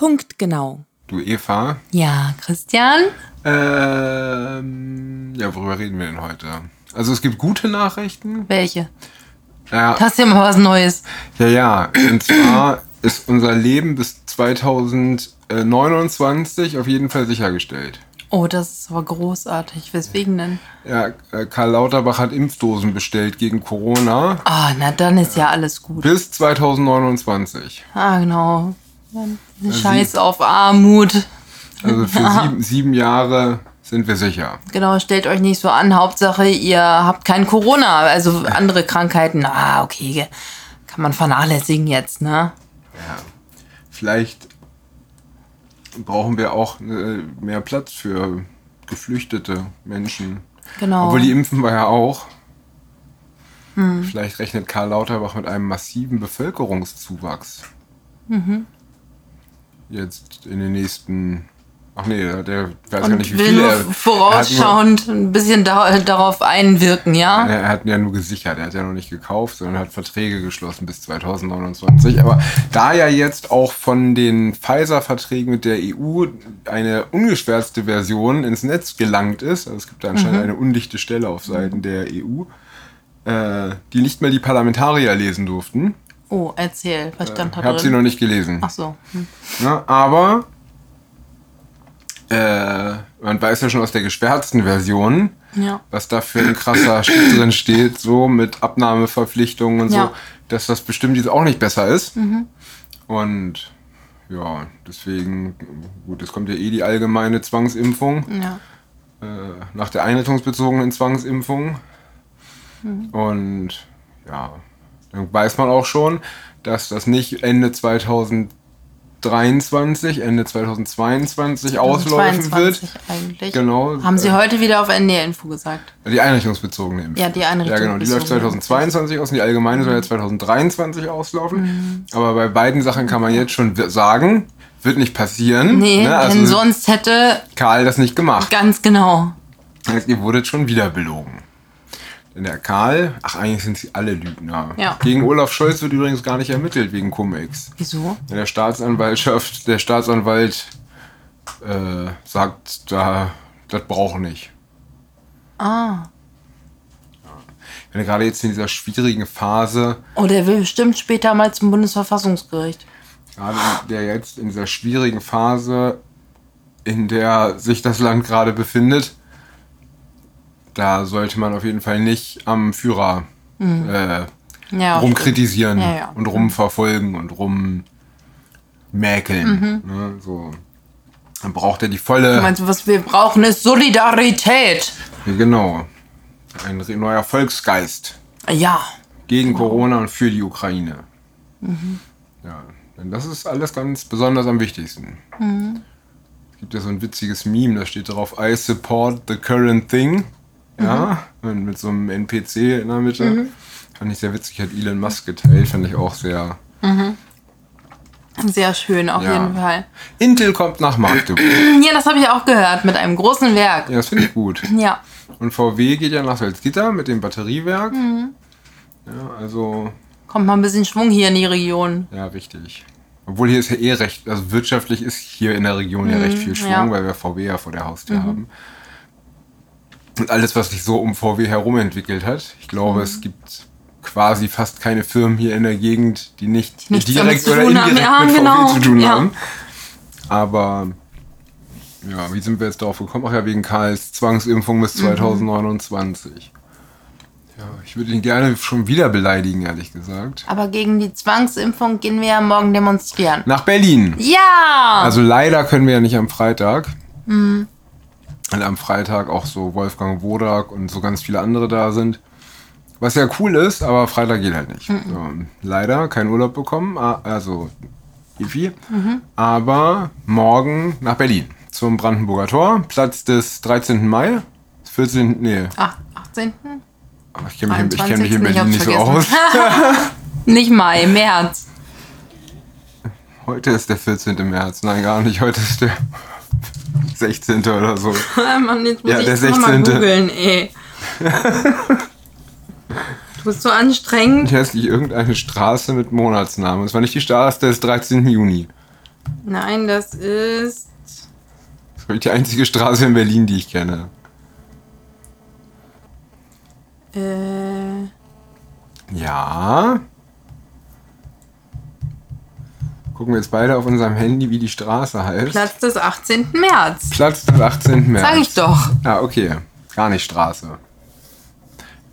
Punktgenau. Du Eva. Ja, Christian? Ähm, ja, worüber reden wir denn heute? Also es gibt gute Nachrichten. Welche? Ja, Hast du ja mal was Neues? ja, ja. Und zwar ist unser Leben bis 2029 auf jeden Fall sichergestellt. Oh, das ist aber großartig. Weswegen denn? Ja, äh, Karl Lauterbach hat Impfdosen bestellt gegen Corona Ah, na dann ist ja alles gut. bis 2029. Ah, genau. Scheiß auf Armut. Also für sieben, sieben Jahre sind wir sicher. Genau, stellt euch nicht so an. Hauptsache, ihr habt kein Corona. Also andere Krankheiten. Ah, okay. Kann man vernachlässigen jetzt, ne? Vielleicht brauchen wir auch äh, mehr Platz für geflüchtete Menschen. Genau. Obwohl die impfen wir ja auch. Vielleicht rechnet Karl Lauterbach mit einem massiven Bevölkerungszuwachs. Jetzt in den nächsten. Ach nee, der, weiß gar Und nicht, wie nur er- er hat nur- vorausschauend ein bisschen da, darauf einwirken, ja? Er hat ja nur gesichert, er hat ja noch nicht gekauft, sondern hat Verträge geschlossen bis 2029. Aber da ja jetzt auch von den Pfizer-Verträgen mit der EU eine ungeschwärzte Version ins Netz gelangt ist, also es gibt da anscheinend eine undichte Stelle auf Seiten der EU, äh, die nicht mehr die Parlamentarier lesen durften. Oh, erzähl. Was stand Ich da habe sie drin? noch nicht gelesen. Ach so. Hm. Ne? Aber äh, man weiß ja schon aus der geschwärzten Version, Ja. was da für ein krasser Shit drin steht, so mit Abnahmeverpflichtungen und Ja. so, dass das bestimmt jetzt auch nicht besser ist. Und ja, deswegen, gut, es kommt ja eh die allgemeine Zwangsimpfung Ja. äh, nach der einrichtungsbezogenen Zwangsimpfung. Mhm. Und ja, dann weiß man auch schon, dass das nicht Ende 2023, Ende 2022 ausläufen 22 wird. eigentlich. Genau. Haben Sie äh, heute wieder auf NDR-Info gesagt? Die einrichtungsbezogene Impfung. Ja, die Ja, genau. Die läuft einrichtungsbezogene. 2022 aus und die allgemeine soll ja 2023 auslaufen. Mhm. Aber bei beiden Sachen kann man jetzt schon sagen, wird nicht passieren. Nee, ne? Also denn sonst hätte Karl das nicht gemacht. ganz genau. Heißt, ihr wurdet schon wieder belogen. Denn der Karl, ach eigentlich sind sie alle Lügner. Ja. Gegen Olaf Scholz wird übrigens gar nicht ermittelt wegen Cum-Ex. Wieso? In der Staatsanwaltschaft, der Staatsanwalt äh, sagt, da, das braucht nicht. Ah. Wenn gerade jetzt in dieser schwierigen Phase, Oh, der will bestimmt später mal zum Bundesverfassungsgericht. gerade in der jetzt in dieser schwierigen Phase, in der sich das Land gerade befindet, da sollte man auf jeden Fall nicht am Führer äh, Mhm. Ja, rumkritisieren Ja, und rumverfolgen und rummäkeln. Mhm. Ne, so. Dann braucht er die Du volle. meinst, was wir brauchen, ist Solidarität. Genau. Ein neuer Volksgeist Ja. gegen Genau. Corona und für die Ukraine. Mhm. Ja, denn das ist alles ganz besonders am wichtigsten. Mhm. Es gibt ja so ein witziges Meme, da steht drauf, I support the current thing. Ja, Mhm. und mit so einem NPC in der Mitte. Fand ich sehr witzig, hat Elon Musk geteilt, fand ich auch sehr. Sehr schön, auf Ja. jeden Fall. Intel kommt nach Magdeburg. Ja, das habe ich auch gehört, mit einem großen Werk. Ja, das finde ich gut. Ja. Und VW geht ja nach Salzgitter mit dem Batteriewerk. Mhm. Ja, also, Kommt mal ein bisschen Schwung hier in die Region. ja, richtig. Obwohl hier ist ja eh recht, also wirtschaftlich ist hier in der Region ja recht viel Schwung, Mhm, ja. weil wir VW ja vor der Haustür haben. Und alles, was sich so um VW herum entwickelt hat. Ich glaube, Mhm. es gibt quasi fast keine Firmen hier in der Gegend, die nicht nichts direkt oder haben. indirekt Ja, mit genau. VW zu tun Ja. haben. Aber ja, wie sind wir jetzt darauf gekommen? Ach ja, wegen Karls Zwangsimpfung Mhm. bis 2029. Ja, ich würde ihn gerne schon wieder beleidigen, ehrlich gesagt. Aber gegen die Zwangsimpfung gehen wir ja morgen demonstrieren. Nach Berlin. Ja! Also leider können wir ja nicht am Freitag. Mhm. Weil am Freitag auch so Wolfgang Wodak und so ganz viele andere da sind. Was ja cool ist, aber Freitag geht halt nicht. Mhm. So, leider kein Urlaub bekommen, also Ifi. Mhm. Aber morgen nach Berlin zum Brandenburger Tor, Platz des 13. Mai. 14. Nee, Ach, 18. ach, ich kenne mich, ich kenn mich 23.. in Berlin nicht so aus. Nicht Mai, März. Heute ist der 14. März. Nein, gar nicht. Heute ist der 16. oder so. Mann, jetzt muss Ja, ich der das noch mal 16.. googeln, ey. Du bist so anstrengend. Hier ist nicht irgendeine Straße mit Monatsnamen. Es war nicht die Straße des 13. Juni. Nein, das ist. Das ist die einzige Straße in Berlin, die ich kenne. Äh, Ja. Gucken wir jetzt beide auf unserem Handy, wie die Straße heißt. Platz des 18. März. Platz des 18. März. Sag ich doch. Ah, okay. Gar nicht Straße.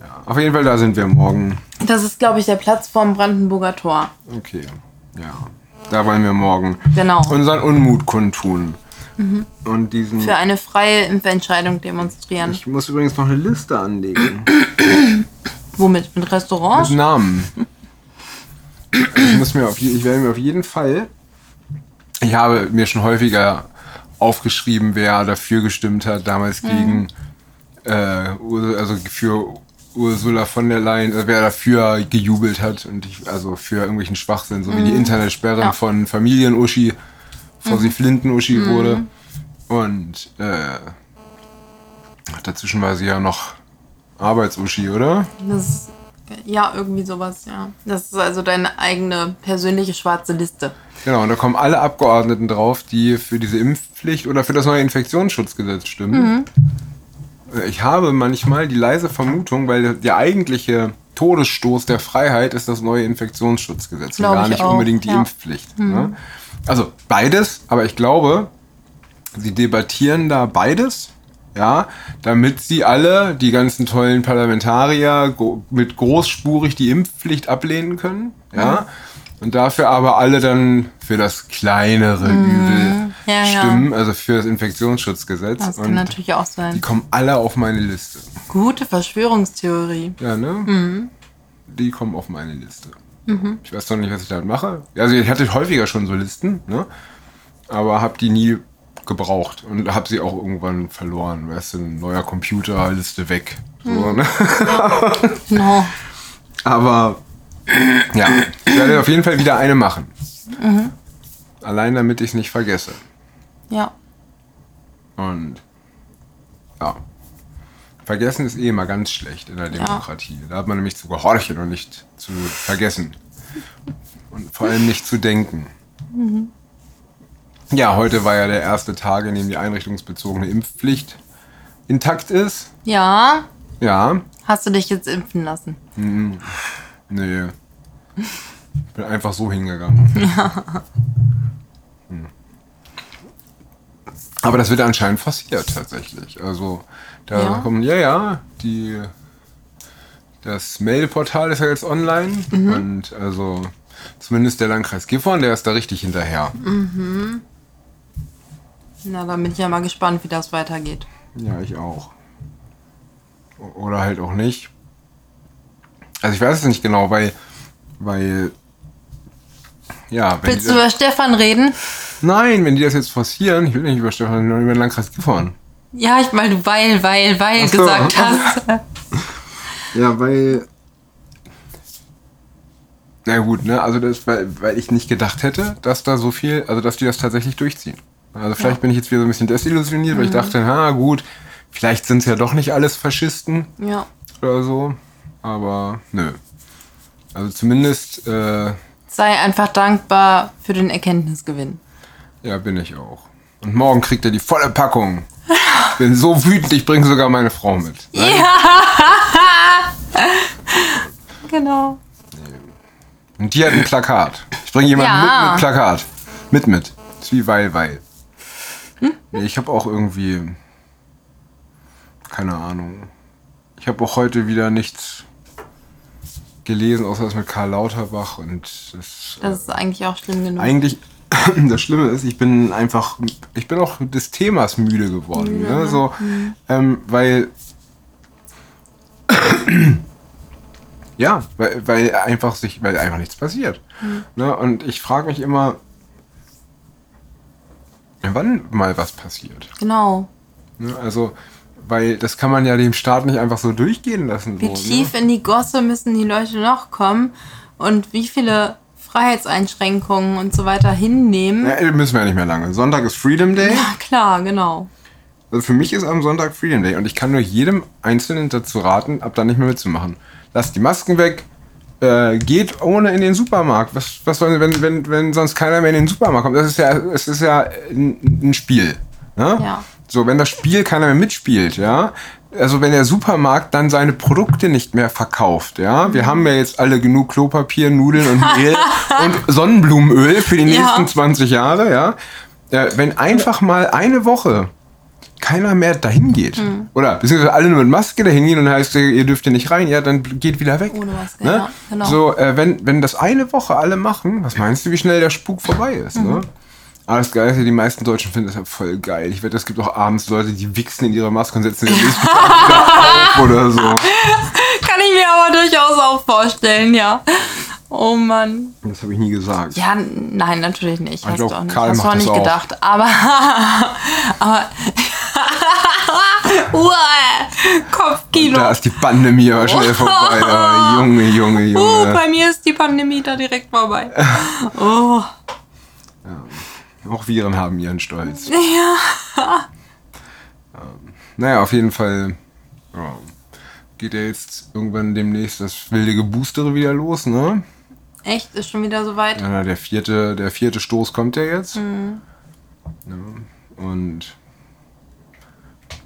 Ja, auf jeden Fall, da sind wir morgen. Das ist, glaube ich, der Platz vorm Brandenburger Tor. Okay. Ja. Da wollen wir morgen Genau. unseren Unmut kundtun. Und diesen. Für eine freie Impfentscheidung demonstrieren. Ich muss übrigens noch eine Liste anlegen. Womit? Mit Restaurants? Mit Namen. Ich, muss mir auf, ich werde mir auf jeden Fall. Ich habe mir schon häufiger aufgeschrieben, wer dafür gestimmt hat, damals gegen. Äh, also für Ursula von der Leyen, äh, wer dafür gejubelt hat und ich, also für irgendwelchen Schwachsinn, so wie die Internetsperre Ja. von Familien-Uschi, bevor sie Flinten-Uschi wurde. Und äh, dazwischen war sie ja noch Arbeits-Uschi, oder? Das ja, irgendwie sowas, ja. Das ist also deine eigene persönliche schwarze Liste. Genau, und da kommen alle Abgeordneten drauf, die für diese Impfpflicht oder für das neue Infektionsschutzgesetz stimmen. Äh, Ich habe manchmal die leise Vermutung, weil der eigentliche Todesstoß der Freiheit ist das neue Infektionsschutzgesetz und Glaub gar ich nicht auch, unbedingt die ja. Impfpflicht. Ne? Also beides, aber ich glaube, sie debattieren da beides, ja, damit sie alle, die ganzen tollen Parlamentarier, mit großspurig die Impfpflicht ablehnen können, ja, und dafür aber alle dann für das kleinere Übel Mhm. Ja, ja. stimmen, also für das Infektionsschutzgesetz. Das kann und natürlich auch die sein. kommen alle auf meine Liste. Gute Verschwörungstheorie. Ja, ne? Die kommen auf meine Liste. Ich weiß noch nicht, was ich damit mache. Also ich hatte häufiger schon so Listen, ne? Aber habe die nie gebraucht und habe sie auch irgendwann verloren. Weißt du, ein neuer Computer, Liste weg. So, ne? Genau. Aber ja, ich werde auf jeden Fall wieder eine machen. Allein damit ich es nicht vergesse. Ja. Und ja. Vergessen ist eh immer ganz schlecht in der Demokratie. Da hat man nämlich zu gehorchen und nicht zu vergessen. Und vor allem nicht zu denken. Ja, heute war ja der erste Tag, in dem die einrichtungsbezogene Impfpflicht intakt ist. Ja. Ja, Hast du dich jetzt impfen lassen? nee. Bin einfach so hingegangen. Hm. Aber das wird anscheinend forciert tatsächlich. Also da Ja. kommen, ja, ja, die das Meldeportal ist ja jetzt online und also zumindest der Landkreis Gifhorn, der ist da richtig hinterher. Na, dann bin ich ja mal gespannt, wie das weitergeht. Ja, ich auch. Oder halt auch nicht. Also ich weiß es nicht genau, weil, weil, ja, wenn Willst die du das, über Stefan reden? nein, wenn die das jetzt forcieren, ich will nicht über Stefan, sondern über den Landkreis Gifhorn. Ja, ich du weil, weil, weil so. gesagt hast. Ja, weil, na gut, ne, also das, weil, weil ich nicht gedacht hätte, dass da so viel, also dass die das tatsächlich durchziehen. Also vielleicht bin ich jetzt wieder so ein bisschen desillusioniert, weil ich dachte, ha, gut, vielleicht sind es ja doch nicht alles Faschisten. ja. oder so. Aber nö. Also zumindest, äh, Sei einfach dankbar für den Erkenntnisgewinn. ja, bin ich auch. Und morgen kriegt er die volle Packung. Ich bin so wütend, ich bringe sogar meine Frau mit. Genau. Und die hat ein Plakat. Ich bringe jemanden Ja. mit mit Plakat. Mit, mit. Ist wie weil, weil. Nee, ich habe auch irgendwie. Keine Ahnung. Ich habe auch heute wieder nichts gelesen, außer das mit Karl Lauterbach und das. Das ist eigentlich auch schlimm genug. eigentlich das Schlimme ist, ich bin einfach, ich bin auch des Themas müde geworden. Ne? So, ähm, weil ja, weil, weil einfach sich, weil einfach nichts passiert. Ne? Und ich frage mich immer, wann mal was passiert. genau. Ne? Also, weil das kann man ja dem Staat nicht einfach so durchgehen lassen. Wie so, tief ne? in die Gosse müssen die Leute noch kommen und wie viele Freiheitseinschränkungen und so weiter hinnehmen. Ja, müssen wir ja nicht mehr lange. Sonntag ist Freedom Day. Ja, klar, genau. Also für mich ist am Sonntag Freedom Day und ich kann nur jedem Einzelnen dazu raten, ab dann nicht mehr mitzumachen. Lasst die Masken weg, äh, geht ohne in den Supermarkt. Was, was soll, wenn, wenn, wenn sonst keiner mehr in den Supermarkt kommt? Das ist ja, es ist ja ein, ein Spiel. Ne? Ja. So, wenn das Spiel keiner mehr mitspielt, ja. Also wenn der Supermarkt dann seine Produkte nicht mehr verkauft, ja. Wir haben ja jetzt alle genug Klopapier, Nudeln und Mehl und Sonnenblumenöl für die Ja. nächsten 20 Jahre, ja. Wenn einfach mal eine Woche keiner mehr dahin geht. Hm. Oder beziehungsweise alle nur mit Maske dahin gehen und dann heißt, ihr dürft hier nicht rein, ja, dann geht wieder weg. Ohne Maske, ne? ja, genau. So, äh, wenn, wenn das eine Woche alle machen, was meinst du, wie schnell der Spuk vorbei ist? Mhm. Ne? Aber das Geile ist ja, die meisten Deutschen finden das ja voll geil. Ich wette, es gibt auch abends Leute, die wichsen in ihre Maske und setzen am nächsten Tag auf oder so. Kann ich mir aber durchaus auch vorstellen, ja. Oh Mann. Das habe ich nie gesagt. Ja, nein, natürlich nicht. Ich Hast du auch nicht, Karl hast du auch nicht auch. gedacht. Aber, aber, Uah, Kopfkino. Da ist die Pandemie aber schnell vorbei. Aber Junge, Junge, Uh, Junge. bei mir ist die Pandemie da direkt vorbei. Oh, Auch Viren haben ihren Stolz. ja. Naja, auf jeden Fall ja, geht ja jetzt irgendwann demnächst das wilde Geboostere wieder los, ne? Echt? Ist schon wieder soweit? Ja, der vierte, der vierte Stoß kommt ja jetzt. Mhm. Ja, und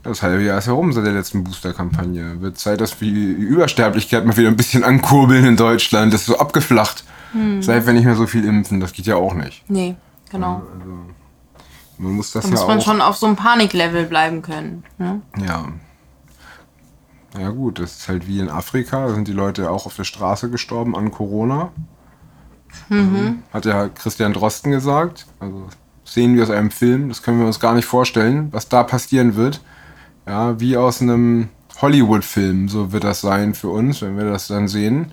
das halbe Jahr ist herum seit der letzten Booster-Kampagne. Wird Zeit, dass wir die Übersterblichkeit mal wieder ein bisschen ankurbeln in Deutschland. Das ist so abgeflacht. Mhm. Seit wir nicht mehr so viel impfen. Das geht ja auch nicht. Nee, genau. Man muss das Da ja muss man auch. schon auf so einem Paniklevel bleiben können. Ne? Ja. Ja gut, das ist halt wie in Afrika, da sind die Leute auch auf der Straße gestorben an Corona. Mhm. Hat ja Christian Drosten gesagt. Also sehen wir aus einem Film, das können wir uns gar nicht vorstellen, was da passieren wird. Ja, wie aus einem Hollywood-Film, so wird das sein für uns, wenn wir das dann sehen.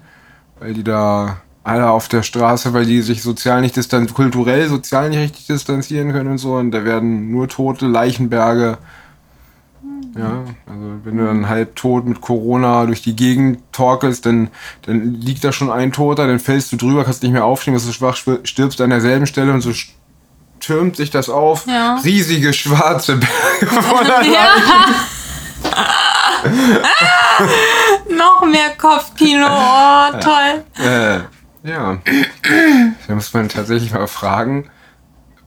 Weil die da alle auf der Straße, weil die sich sozial nicht distanzieren, kulturell, sozial nicht richtig distanzieren können und so. Und da werden nur tote Leichenberge ja, also wenn du dann halb tot mit Corona durch die Gegend torkelst, dann, dann liegt da schon ein Toter, dann fällst du drüber, kannst nicht mehr aufstehen, bist so schwach, stirbst an derselben Stelle und so türmt sich das auf. Ja. Riesige schwarze Berge voller Ja. Noch mehr Kopfkino. Oh, toll. Äh, ja. Da muss man tatsächlich mal fragen,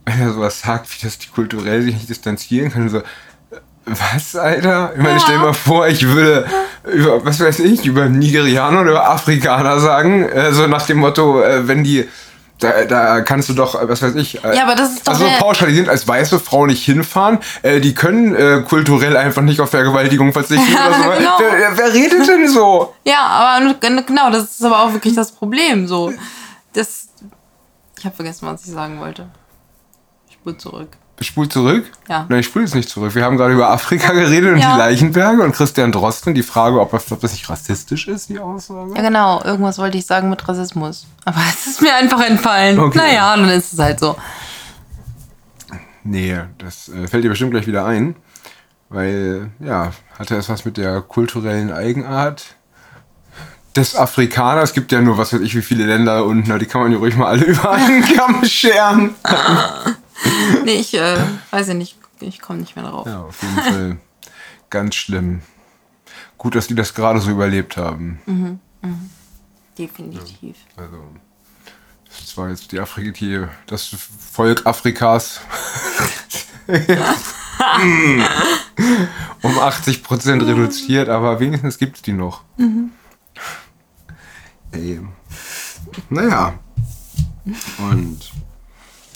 wenn er sowas sagt, wie das die kulturell sich nicht distanzieren können. So, äh, was, Alter? Ich meine, Ja. stell dir mal vor, ich würde über, was weiß ich, über Nigerianer oder über Afrikaner sagen, äh, so nach dem Motto, äh, wenn die, da, da kannst du doch, äh, was weiß ich, äh, Ja, aber das ist doch also pauschalisiert als weiße Frau nicht hinfahren, äh, die können äh, kulturell einfach nicht auf Vergewaltigung verzichten oder so. genau. Wer, wer redet denn so? Ja, aber genau, das ist aber auch wirklich das Problem. So, das. Ich habe vergessen, was ich sagen wollte. Ich spur zurück. Spul zurück? Ja. Nein, ich spule jetzt nicht zurück. Wir haben gerade über Afrika geredet und Ja. die Leichenberge und Christian Drosten. Die Frage, ob, ob das nicht rassistisch ist, die Aussage. Ja, genau. Irgendwas wollte ich sagen mit Rassismus. Aber es ist mir einfach entfallen. Okay. Naja, dann ist es halt so. Nee, das äh, fällt dir bestimmt gleich wieder ein. Weil, ja, hatte es was mit der kulturellen Eigenart des Afrikaners. Es gibt ja nur, was weiß ich, wie viele Länder unten. Die kann man ja ruhig mal alle über einen Kamm scheren. Nee, ich äh, weiß ja nicht. Ich komme nicht mehr drauf. Ja, auf jeden Fall ganz schlimm. Gut, dass die das gerade so überlebt haben. Definitiv. Also, das war jetzt die Afrika, die, das Volk Afrikas um 80 Prozent reduziert, aber wenigstens gibt es die noch. Ey. Naja. Und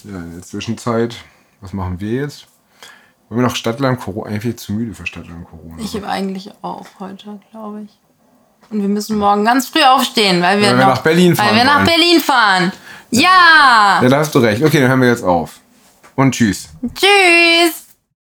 ja, in der Zwischenzeit, was machen wir jetzt? Wollen wir noch Stadtland Corona? Eigentlich zu müde für Stadtland Corona. Ich habe eigentlich auch heute, glaube ich. Und wir müssen morgen ganz früh aufstehen, weil wir, Weil wir noch, nach Berlin fahren Weil wir nach wollen. Berlin fahren. Ja! ja, da hast du recht. Okay, dann hören wir jetzt auf. Und tschüss. Tschüss!